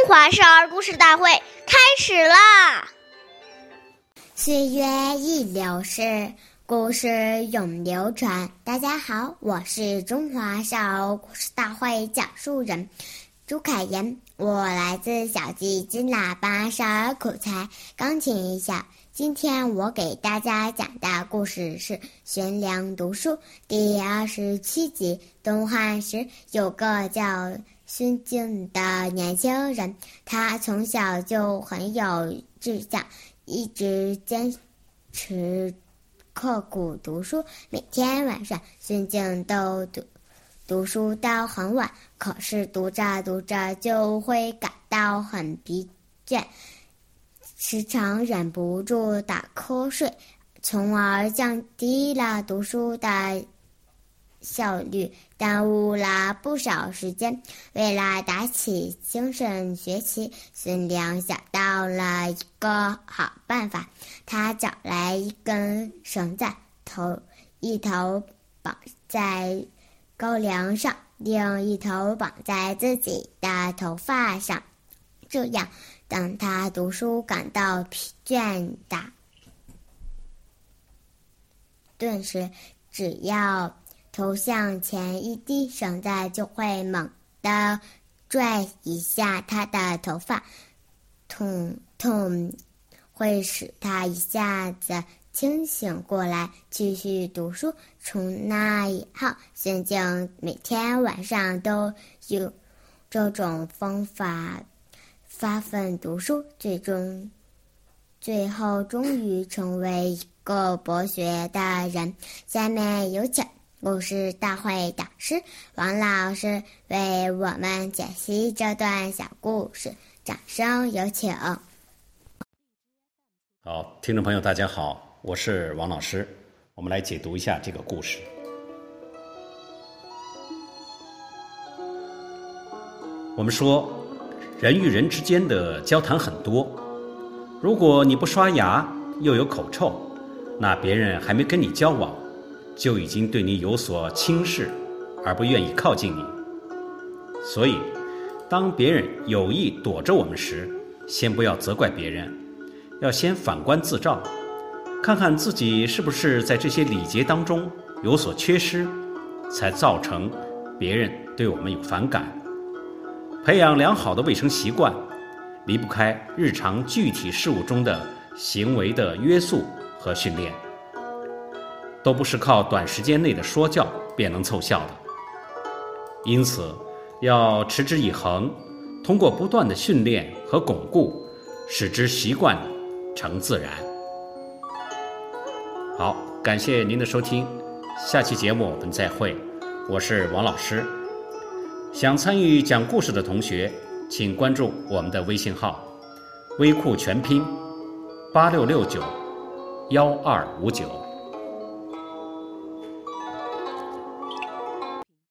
中华少儿故事大会开始啦！岁月易流逝，故事永流传。大家好，我是中华少儿故事大会讲述人朱凯言，我来自小鸡金喇叭少儿口才钢琴艺校。今天我给大家讲的故事是《悬梁读书》第二十七集。东汉时有个叫孙敬的年轻人，他从小就很有志向，一直坚持刻苦读书。每天晚上，孙敬都读读书到很晚，可是读着读着就会感到很疲倦，时常忍不住打瞌睡，从而降低了读书的。效率耽误了不少时间。为了打起精神学习，孙良想到了一个好办法。他找来一根绳子，头一头绑在高粱上，另一头绑在自己的头发上。这样，当他读书感到疲倦的顿时，只要。头向前一低，绳子就会猛地拽一下他的头发，痛痛会使他一下子清醒过来，继续读书。从那以后，孙静每天晚上都用这种方法发奋读书，最终最后终于成为一个博学的人。下面有请。故事大会导师王老师为我们解析这段小故事，掌声有请。好，听众朋友，大家好，我是王老师，我们来解读一下这个故事。我们说，人与人之间的交谈很多，如果你不刷牙又有口臭，那别人还没跟你交往。就已经对你有所轻视，而不愿意靠近你。所以，当别人有意躲着我们时，先不要责怪别人，要先反观自照，看看自己是不是在这些礼节当中有所缺失，才造成别人对我们有反感。培养良好的卫生习惯，离不开日常具体事务中的行为的约束和训练。都不是靠短时间内的说教便能凑效的，因此要持之以恒，通过不断的训练和巩固，使之习惯成自然。好，感谢您的收听，下期节目我们再会，我是王老师。想参与讲故事的同学，请关注我们的微信号“微库全拼八六六九幺二五九”。